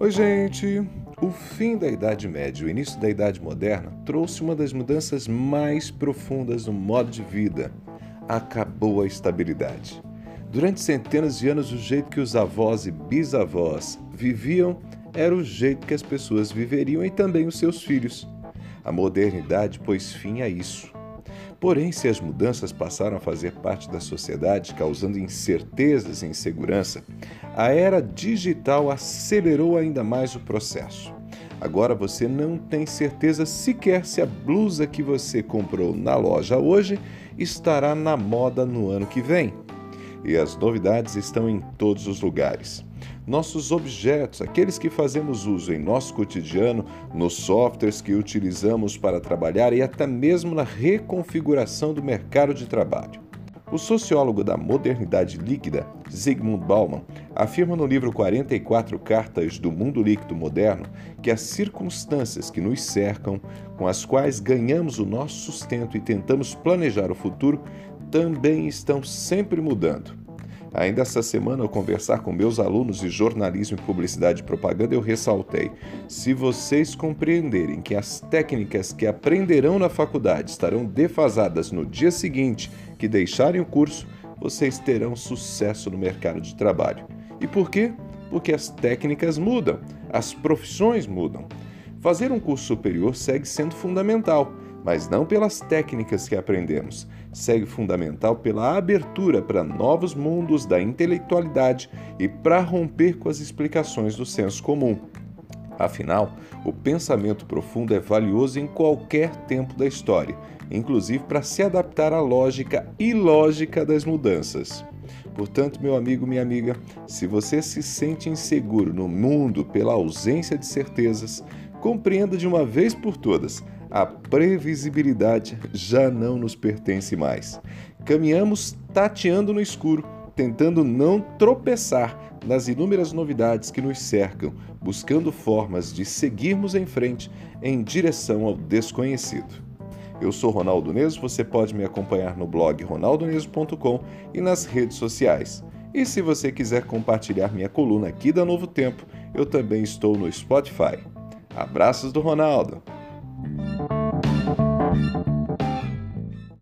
Oi, gente! O fim da Idade Média e o início da Idade Moderna trouxe uma das mudanças mais profundas no modo de vida. Acabou a estabilidade. Durante centenas de anos, o jeito que os avós e bisavós viviam era o jeito que as pessoas viveriam e também os seus filhos. A modernidade pôs fim a isso. Porém, se as mudanças passaram a fazer parte da sociedade, causando incertezas e insegurança, a era digital acelerou ainda mais o processo. Agora você não tem certeza sequer se a blusa que você comprou na loja hoje estará na moda no ano que vem. E as novidades estão em todos os lugares nossos objetos, aqueles que fazemos uso em nosso cotidiano, nos softwares que utilizamos para trabalhar e até mesmo na reconfiguração do mercado de trabalho. O sociólogo da modernidade líquida, Zygmunt Bauman, afirma no livro 44 Cartas do Mundo Líquido Moderno que as circunstâncias que nos cercam, com as quais ganhamos o nosso sustento e tentamos planejar o futuro, também estão sempre mudando. Ainda essa semana, ao conversar com meus alunos de jornalismo e publicidade e propaganda, eu ressaltei: se vocês compreenderem que as técnicas que aprenderão na faculdade estarão defasadas no dia seguinte que deixarem o curso, vocês terão sucesso no mercado de trabalho. E por quê? Porque as técnicas mudam, as profissões mudam. Fazer um curso superior segue sendo fundamental mas não pelas técnicas que aprendemos. Segue fundamental pela abertura para novos mundos da intelectualidade e para romper com as explicações do senso comum. Afinal, o pensamento profundo é valioso em qualquer tempo da história, inclusive para se adaptar à lógica ilógica das mudanças. Portanto, meu amigo, minha amiga, se você se sente inseguro no mundo pela ausência de certezas, compreenda de uma vez por todas a previsibilidade já não nos pertence mais. Caminhamos tateando no escuro, tentando não tropeçar nas inúmeras novidades que nos cercam, buscando formas de seguirmos em frente em direção ao desconhecido. Eu sou Ronaldo Neso, você pode me acompanhar no blog ronaldoneso.com e nas redes sociais. E se você quiser compartilhar minha coluna aqui da Novo Tempo, eu também estou no Spotify. Abraços do Ronaldo!